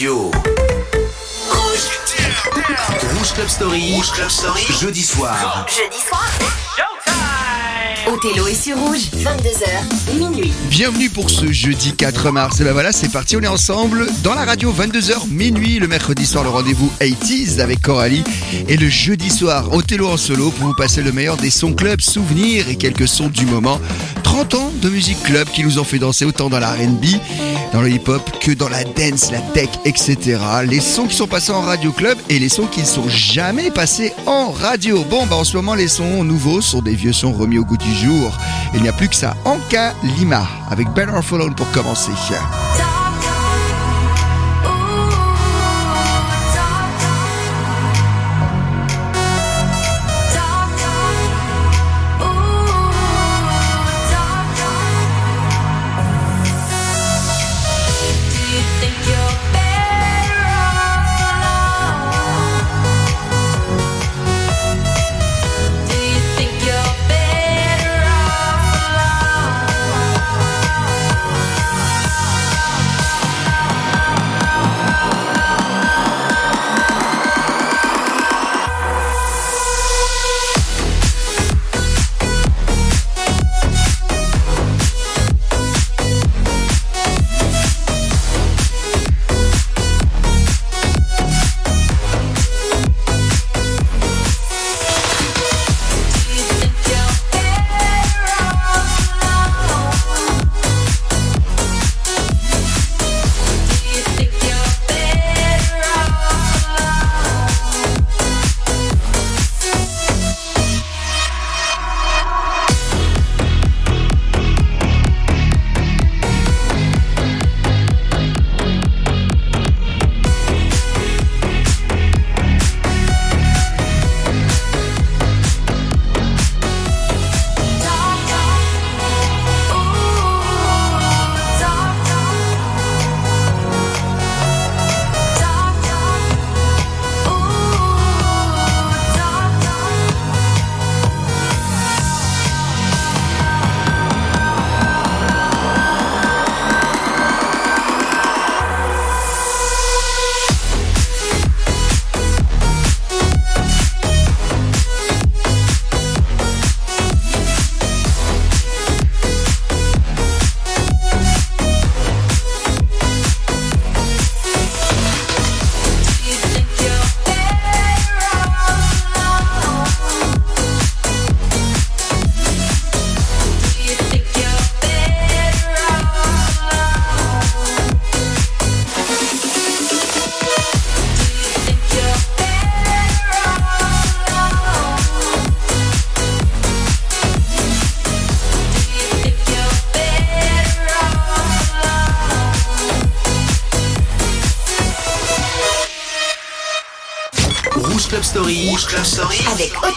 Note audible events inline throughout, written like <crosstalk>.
radio. Rouge Club Story. Rouge Club Story. Jeudi soir. Jeudi soir. Othello est sur rouge, 22h, minuit. Bienvenue pour ce jeudi 4 mars. Et ben voilà, c'est parti, on est ensemble dans la radio 22h minuit. Le mercredi soir, le rendez-vous 80s avec Coralie. Et le jeudi soir, Othello en solo pour vous passer le meilleur des sons club, souvenirs et quelques sons du moment. 30 ans de musique club qui nous ont fait danser autant dans la RB, dans le hip-hop que dans la dance, la tech, etc. Les sons qui sont passés en radio club et les sons qui ne sont jamais passés en radio. Bon, bah en ce moment, les sons nouveaux sont des vieux sons remis au goût du Il n'y a plus que ça. Anka Lima avec Better Off Alone pour commencer.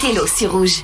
Othello sur rouge.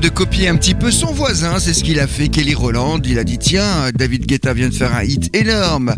De copier un petit peu son voisin. C'est ce qu'il a fait, Kelly Roland. Il a dit tiens, David Guetta vient de faire un hit énorme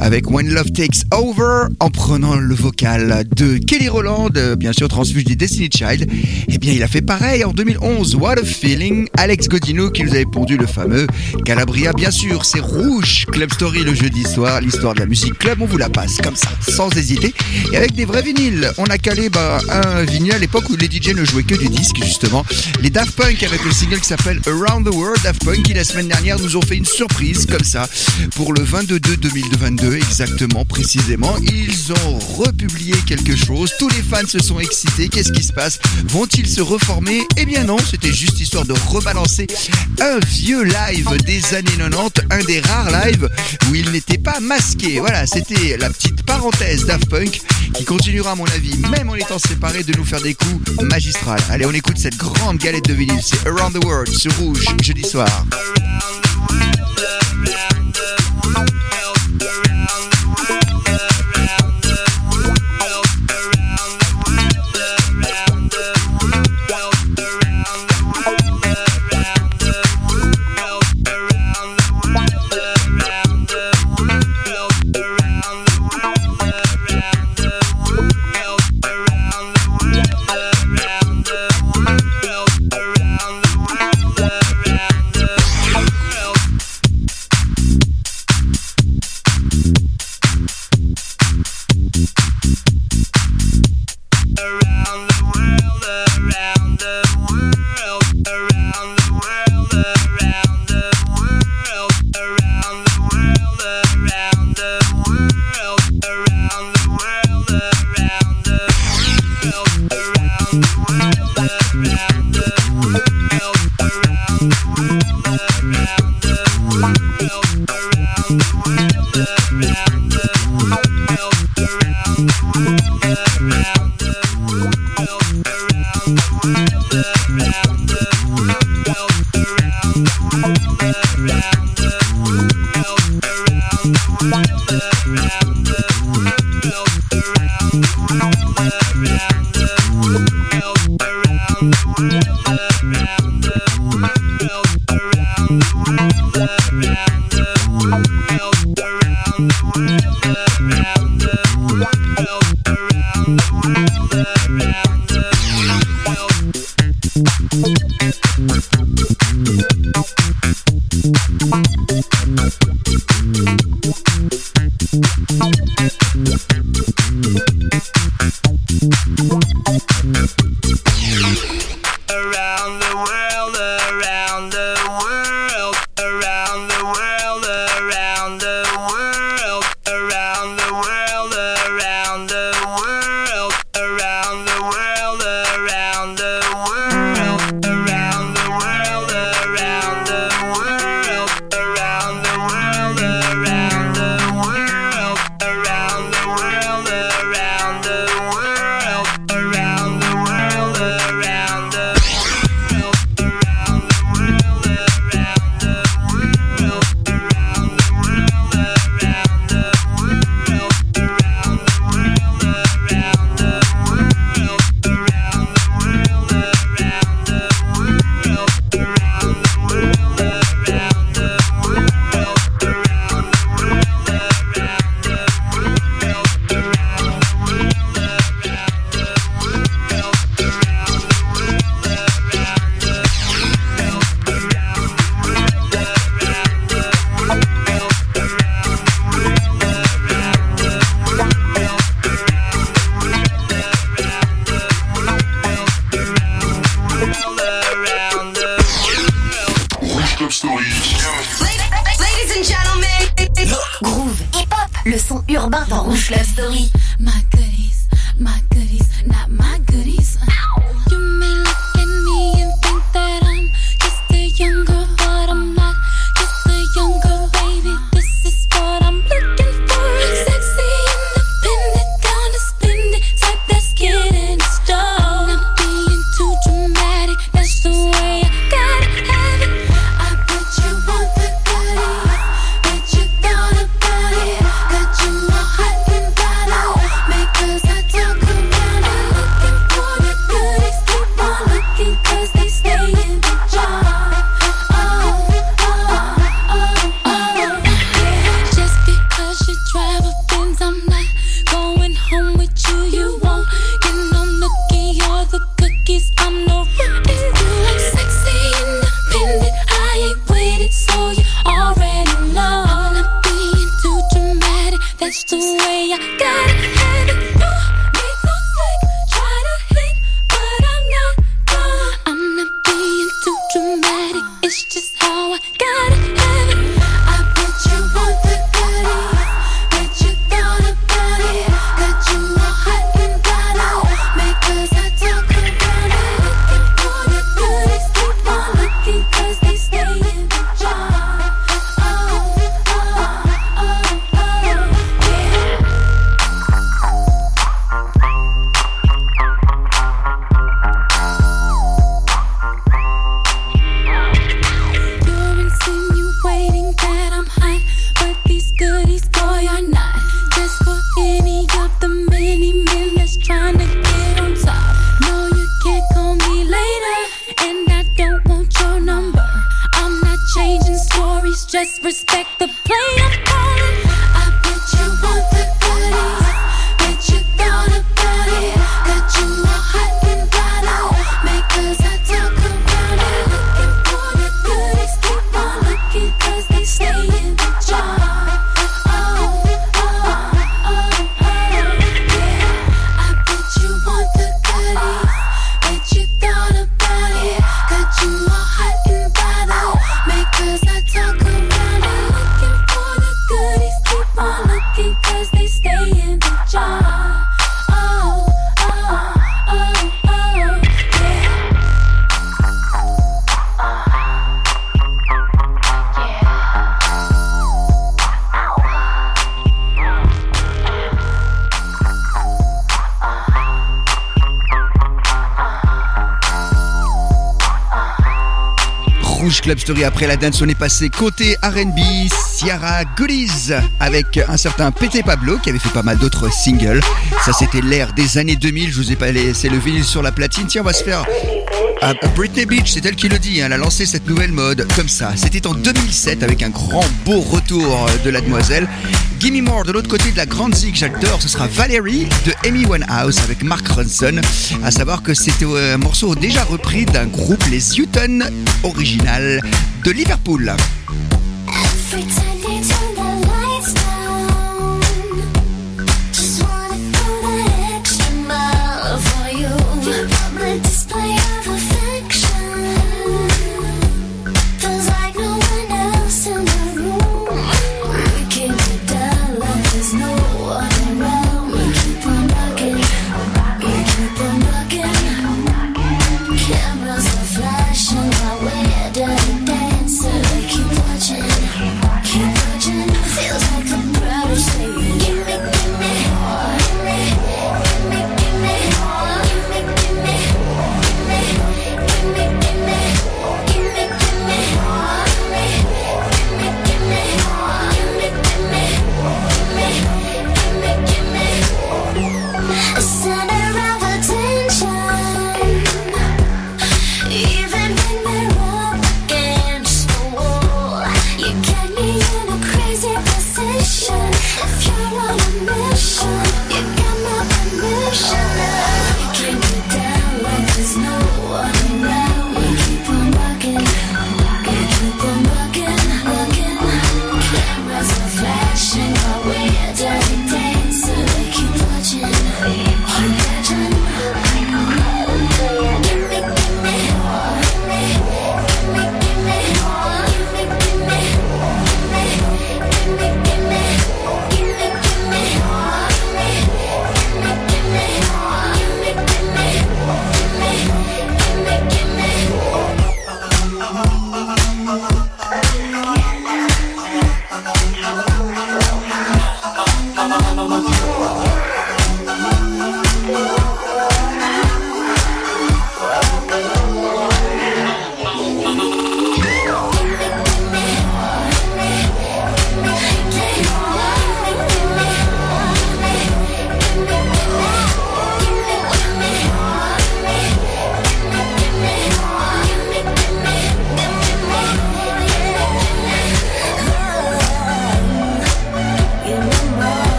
avec When Love Takes Over en prenant le vocal de Kelly Roland, euh, bien sûr transfuge des Destiny Child. Eh bien, il a fait pareil en 2011. What a feeling. Alex Godino qui nous avait pondu le fameux Calabria, bien sûr. C'est rouge. Club Story le jeudi soir. L'histoire de la musique club, on vous la passe comme ça, sans hésiter. Et avec des vrais vinyles. On a calé bah, un vinyle à l'époque où les DJ ne jouaient que du disque, justement. Les Daft Punk avec le single qui s'appelle Around the World. Daft Punk qui la semaine dernière nous ont fait une surprise comme ça pour le 22-2022 exactement précisément. Ils ont republié quelque chose. Tous les fans se sont excités. Qu'est-ce qui se passe? Vont-ils se reformer? Eh bien non, c'était juste histoire de rebalancer un vieux live des années 90, un des rares lives où il n'était pas masqué. Voilà, c'était la petite parenthèse Daft Punk qui continuera à mon avis, même en étant séparés, de nous faire des coups magistrales. Allez, on écoute cette grande galette de vinyle. C'est Around the World sur Rouge, jeudi soir. Story. Après la dance, on est passé côté R&B, Ciara Goodies avec un certain Pété Pablo qui avait fait pas mal d'autres singles. Ça, c'était l'ère des années 2000. Je vous ai pas laissé le vinyle sur la platine. Tiens, on va se faire ah, Britney Beach, c'est elle qui le dit, hein. elle a lancé cette nouvelle mode comme ça. C'était en 2007 avec un grand beau retour de la demoiselle. Gimme More de l'autre côté de la grande zig, j'adore, ce sera Valerie de Amy Winehouse avec Mark Ronson. À savoir que c'était un morceau déjà repris d'un groupe, les Hutton original de Liverpool.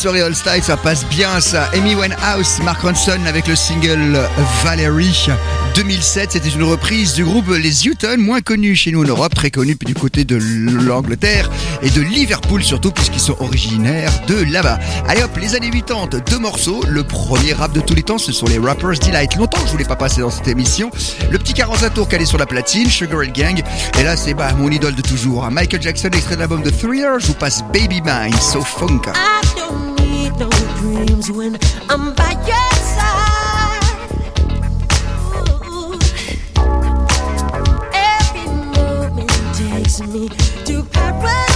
soirée All Style, ça passe bien ça. Amy Winehouse, Mark Ronson avec le single Valerie 2007, c'était une reprise du groupe Les Newton, moins connu chez nous en Europe, très connu du côté de l'Angleterre et de Liverpool surtout puisqu'ils sont originaires de là-bas. Allez hop, les années 80, deux morceaux. Le premier rap de tous les temps, ce sont les Rappers Delight. Longtemps que je voulais pas passer dans cette émission. Le petit 45 tour calé sur la platine, Sugar and Gang. Et là, c'est bah, mon idole de toujours. Hein. Michael Jackson, extrait de l'album de Thriller. Je vous passe Baby Mine, So Funk. Ah, no dreams when I'm by your side. Ooh. Every moment takes me to paradise.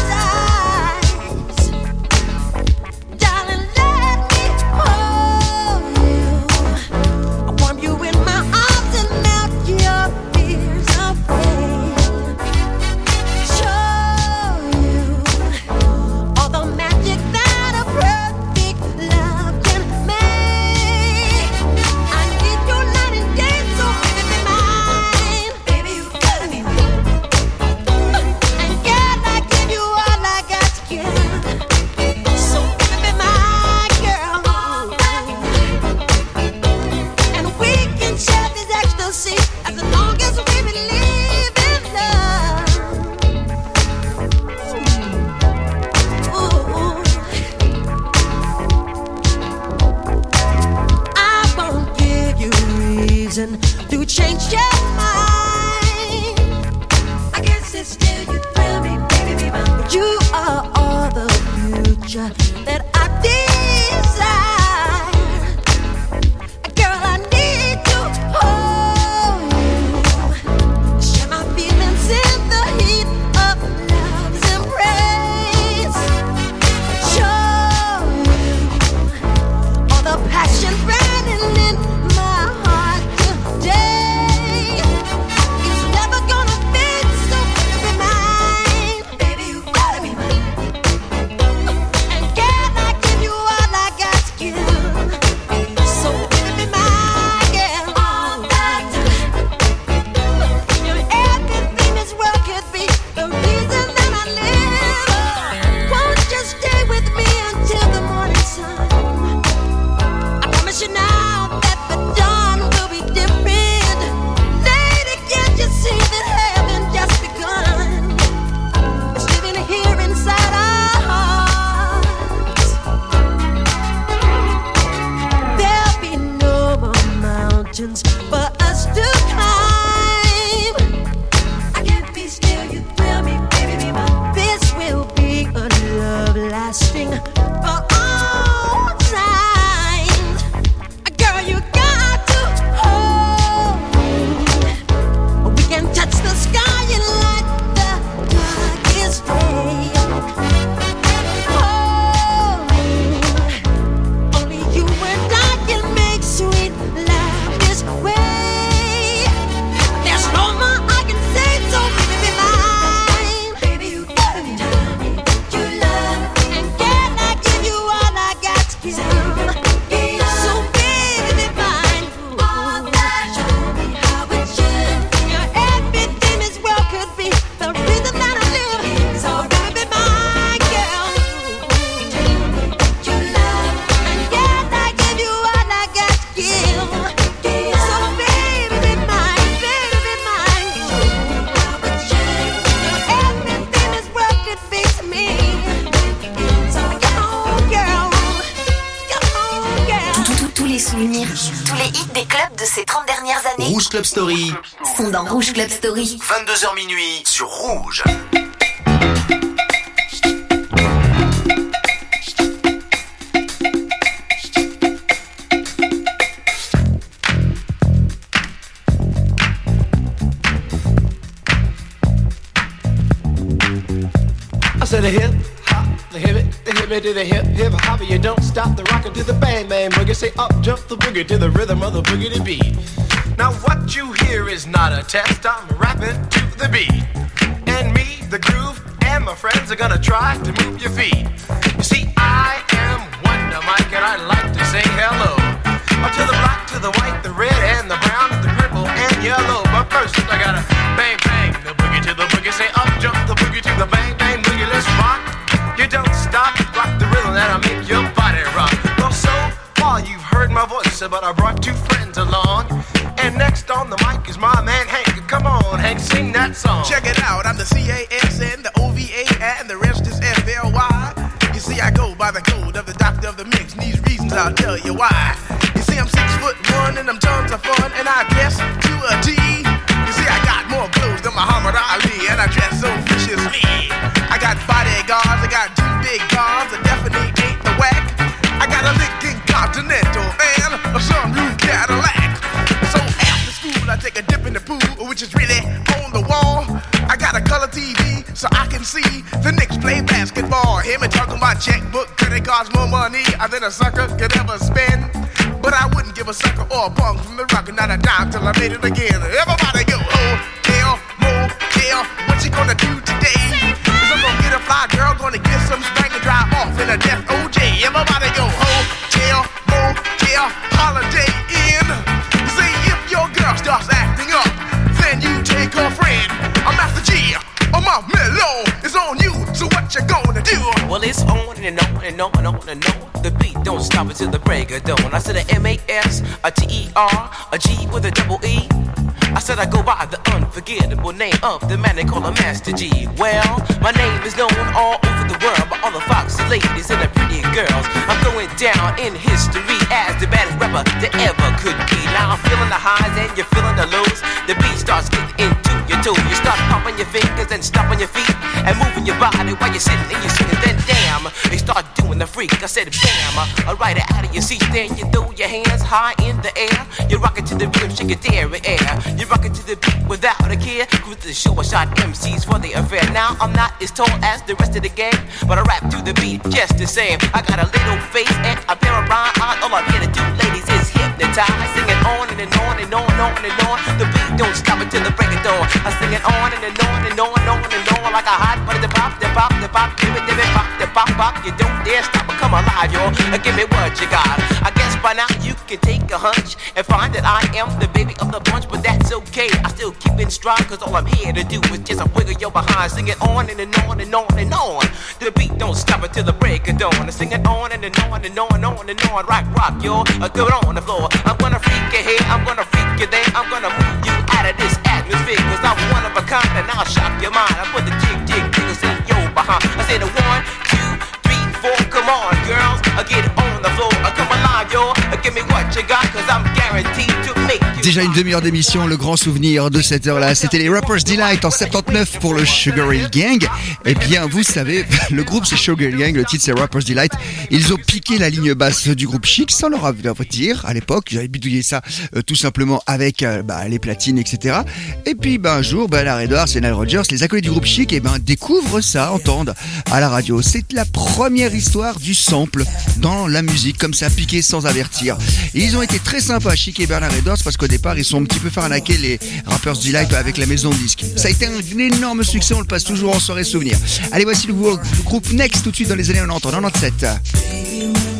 boogie to the rhythm of the boogity beat. Now what you hear is not a test. That song. Check it out, I'm the C-A-S-N, a sucker could ever spend. But I wouldn't give a sucker or a punk from the rock, not a dime till I made it again. Everybody go, oh, hotel, motel, what you gonna do today? Cause I'm gonna get a fly girl, gonna get some spank and drive off in a death OJ. Everybody go, oh, hotel, motel, holiday in. See if your girl starts acting up, then you take her friend. I'm Master G, on my mellow, it's on you, so what you gonna do? Well, it's on and on and on and on and on. R, a G with a double E. I said I go by the unforgettable name of the man they call a Master G. Well, my name is known all over the world by all the foxy ladies and the pretty girls. I'm going down in history as the baddest rapper that ever could be. Now I'm feeling the highs and you're feeling the lows. The beat starts getting into your toe. You start pumping your fingers and stomping your feet and moving your body while you're sitting and you're singing. Then freak. I said bam, uh, I ride it out of your seat. Then you throw your hands high in the air. You rock it to the rhythm, shake it dairy air. You rock it to the beat without a care. Cruise the show, I shot MCs for the affair. Now I'm not as tall as the rest of the gang, but I rap to the beat just the same. I got a little face and a pair of rhyme. All I'm here to do, ladies, is hypnotize. Singing on and, and on and on and on and on. The beat don't stop until the break of dawn. I sing it on and, and on and on and on and on like a hot butter. The pop, the pop, the pop, give it, give it, pop, the pop, pop. You don't dare stop or come alive. Uh, Give me what you got. I guess by now you can take a hunch and find that I am the baby of the bunch, but that's okay. I still keep in stride, cause all I'm here to do is just a wiggle your behind. Sing it on and, and on and on and on. The beat don't stop until the break of dawn. I sing it on and, and on and on and on and on. Rock, rock, yo. Uh, Go on the floor. I'm gonna freak you here, I'm gonna freak you there. I'm gonna move you out of this atmosphere, cause I'm one of a kind and I'll shock your mind. I put the jig, jig, jiggles in your behind. I say the one, two, three, four. Come on, girls. I get on the floor. I come alive, yo. Give me what you got, cause I'm guaranteed to. Déjà une demi-heure d'émission, le grand souvenir de cette heure-là, c'était les Rappers Delight en 79 pour le Sugar Hill Gang. Eh bien, vous savez, <laughs> le groupe c'est Sugar Hill Gang, le titre c'est Rappers Delight. Ils ont piqué la ligne basse du groupe Chic sans leur dire à l'époque. Avaient bidouillé ça euh, tout simplement avec euh, bah, les platines, etc. Et puis, ben, un jour, ben, Larry Edwards et Nile Rodgers, les acolytes du groupe Chic, et ben, découvrent ça, entendent à la radio. C'est la première histoire du sample dans la musique, comme ça, piqué sans avertir. Et ils ont été très sympas, Chic et Bernard Edwards, parce qu'au départ, ils sont un petit peu fait arnaquer les Rappers Delight avec la maison de disques. Ça a été un énorme succès, on le passe toujours en soirée souvenir. Allez, voici le, le groupe Next tout de suite dans les années 90, en 97.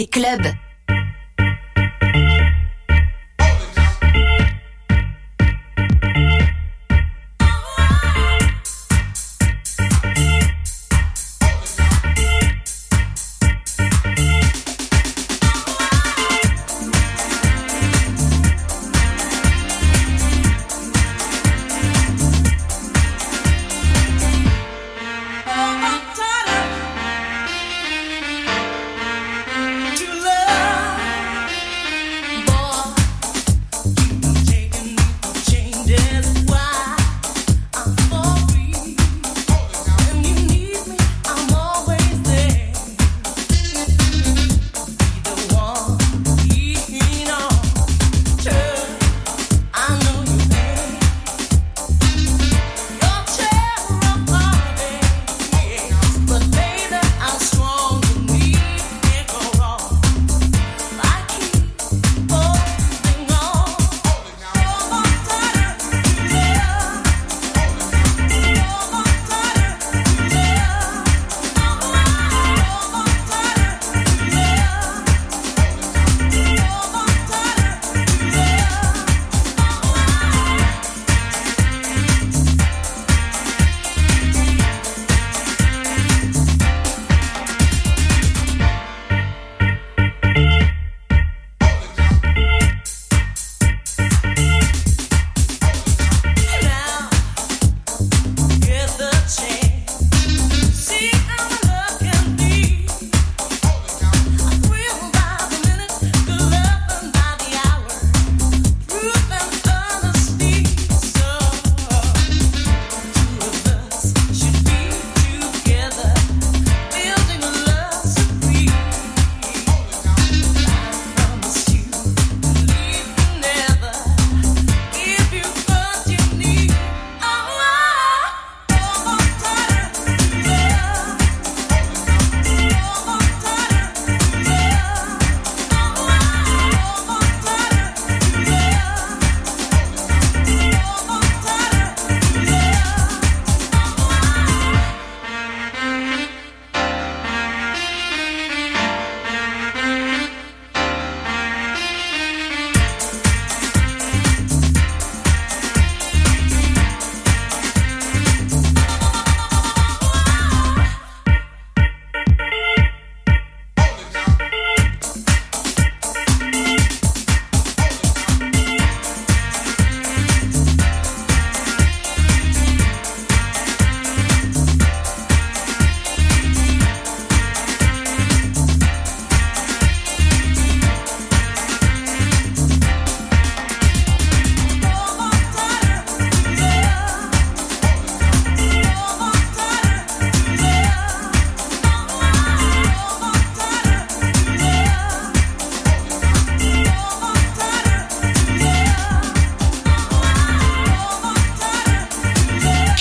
Des clubs.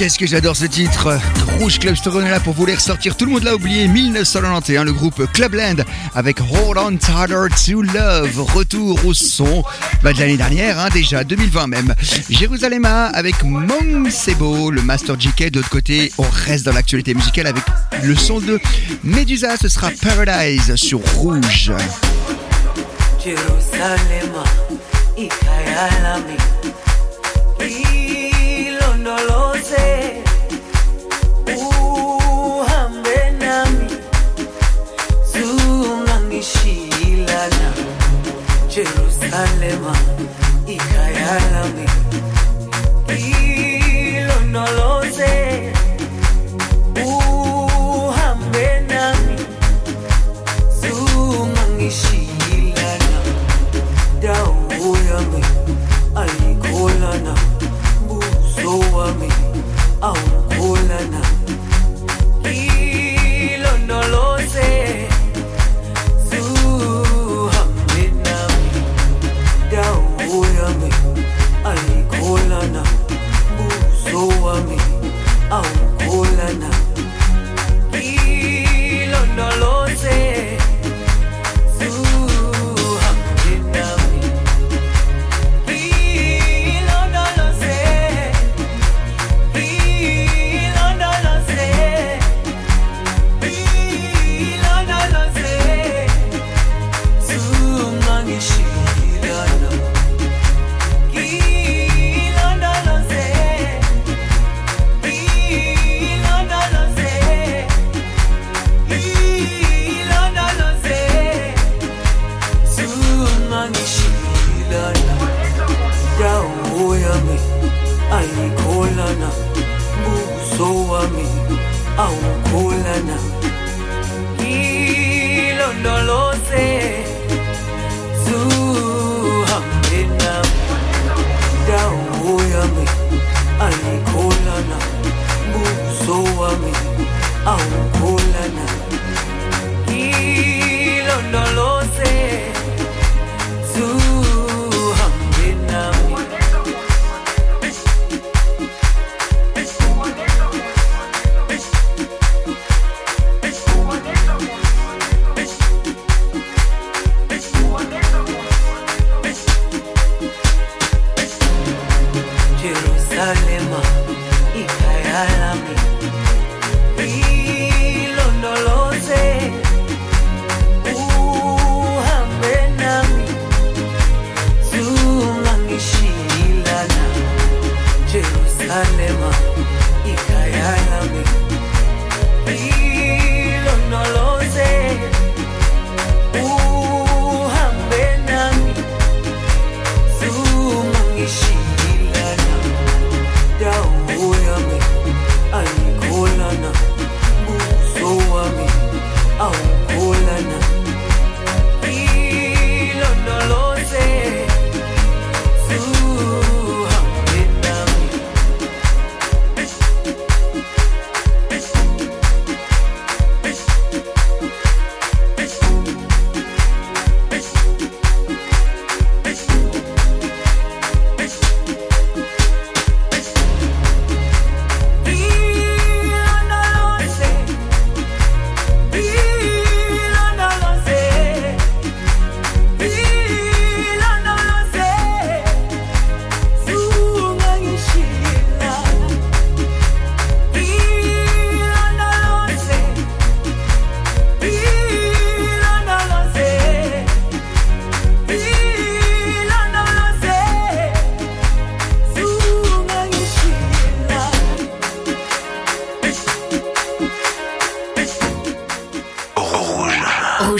Qu'est-ce que j'adore ce titre? Rouge Club Story est là pour vous les ressortir. Tout le monde l'a oublié. 1991, le groupe Clubland avec Hold On Tighter to Love. Retour au son bah, de l'année dernière, hein, déjà 2020 même. Jérusalema avec Mong Sebo, le Master JK. De l'autre côté, on reste dans l'actualité musicale avec le son de Medusa. Ce sera Paradise sur Rouge. Jerusalema Jerusalem, ikayalami.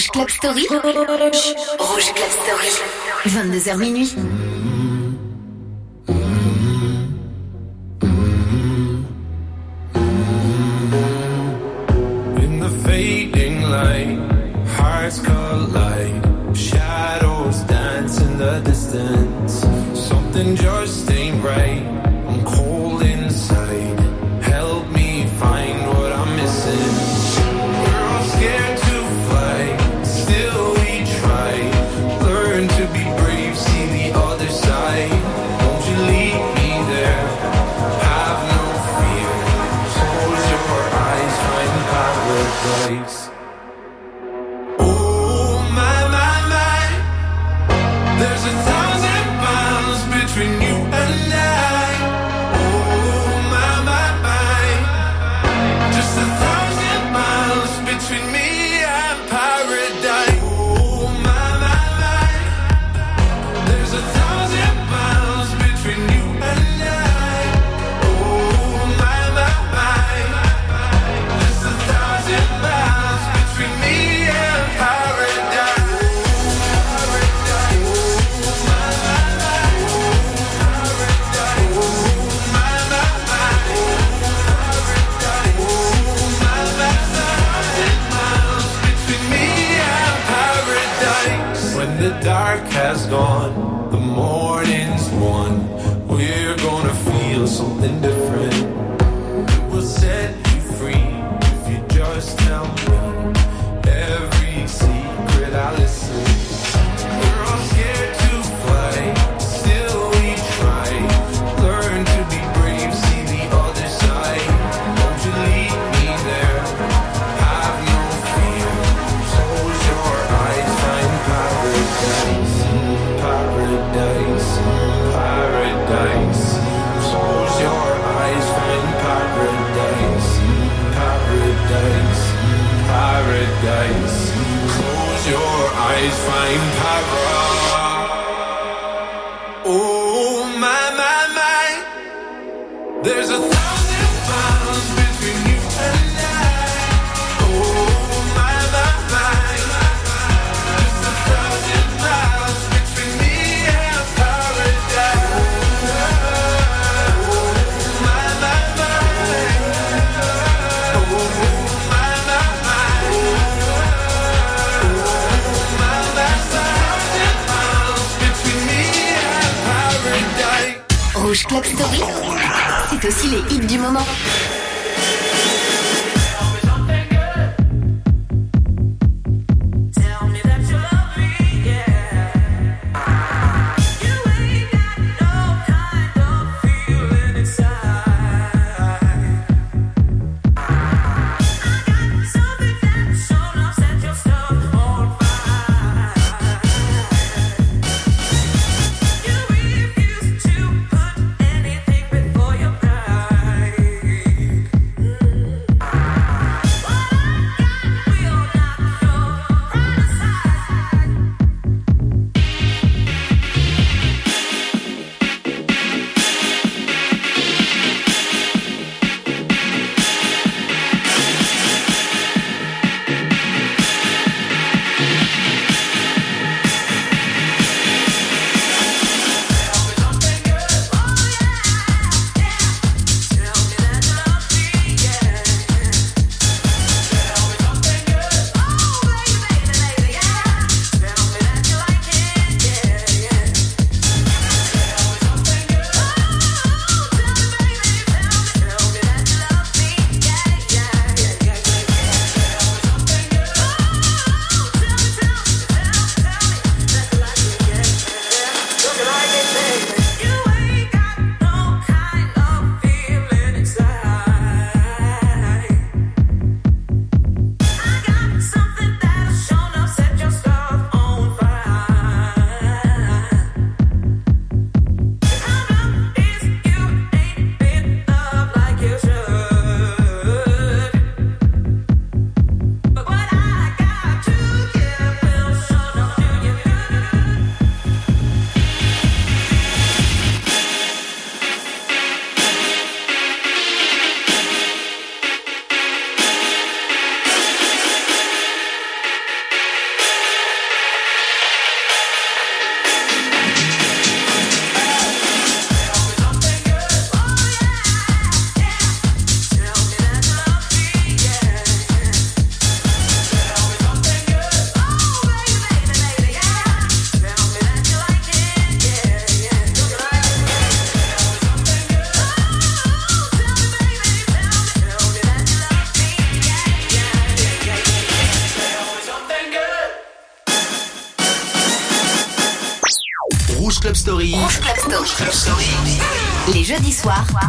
Rouge Club Story. Rouge Club Story. 22h minuit. aussi les hits du moment. jeudi soir.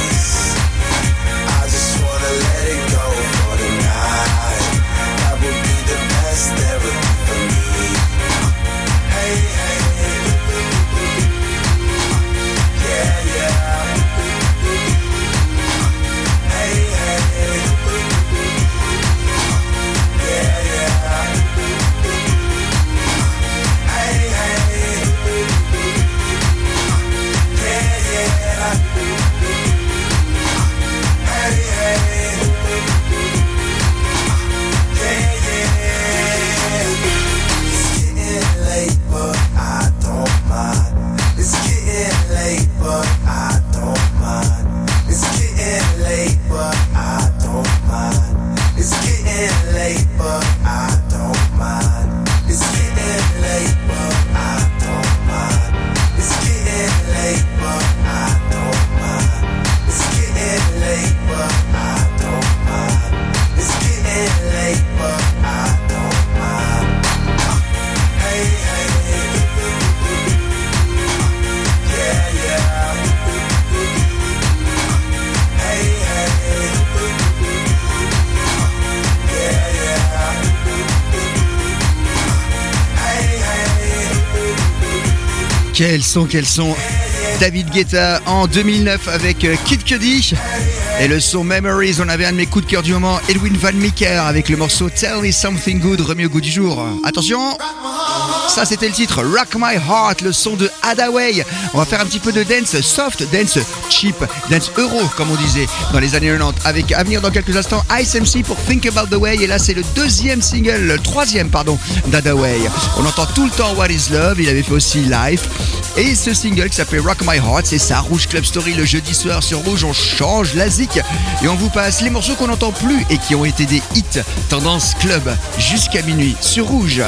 Quels sont David Guetta en 2009 avec euh, Kid Cudi et le son Memories. On avait un de mes coups de cœur du moment, Edwin Van Meeker avec le morceau Tell Me Something Good, remis au goût du jour. Attention, ça c'était le titre Rock My Heart, le son de Hadaway. On va faire un petit peu de dance soft, dance cheap, dance euro comme on disait dans les années 90 avec à venir dans quelques instants Ice MC pour Think About the Way et là c'est le deuxième single, le troisième pardon d'Hadaway. On entend tout le temps What Is Love, il avait fait aussi Life et ce single qui s'appelle Rock My Heart, c'est ça, Rouge Club Story le jeudi soir sur Rouge, on change la zik et on vous passe les morceaux qu'on n'entend plus et qui ont été des hits tendance club jusqu'à minuit sur Rouge.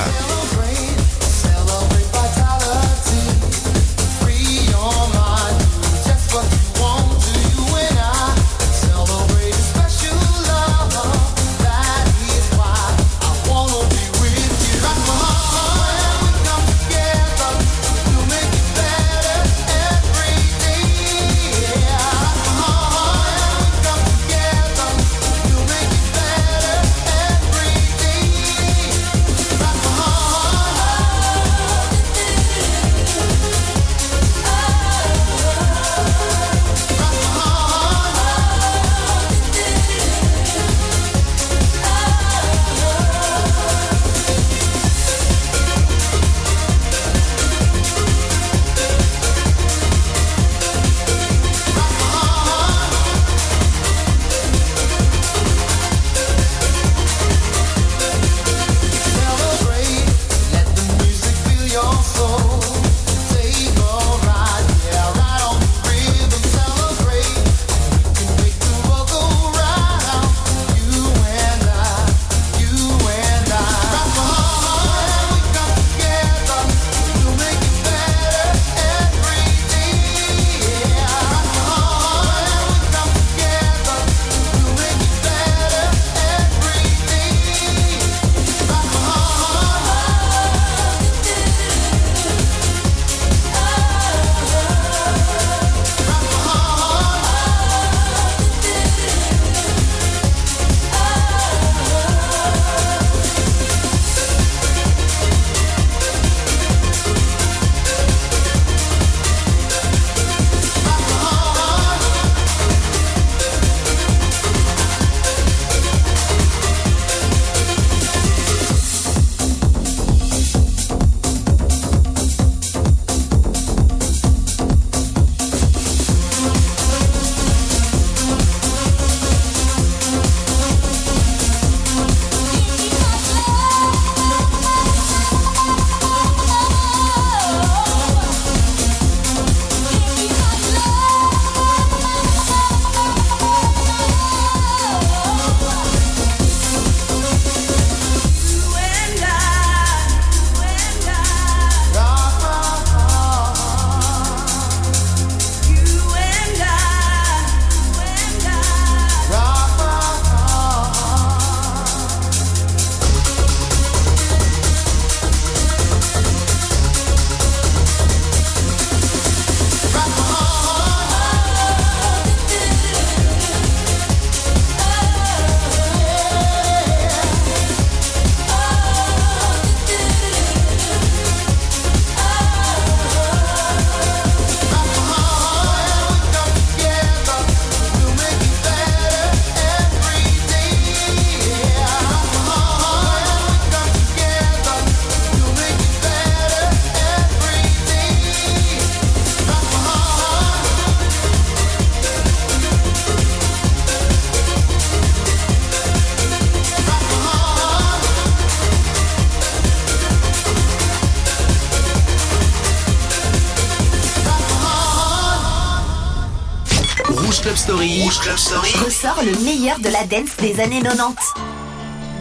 Rouge Club Story. Rouge Club Story. Ressort le meilleur de la dance des années 90.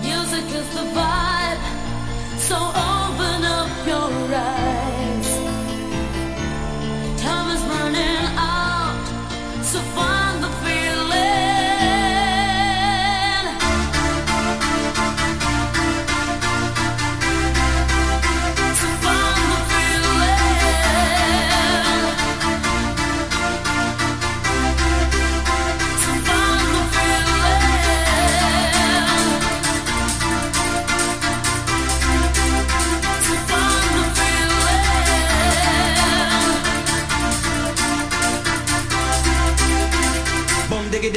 Music is the vibe, so open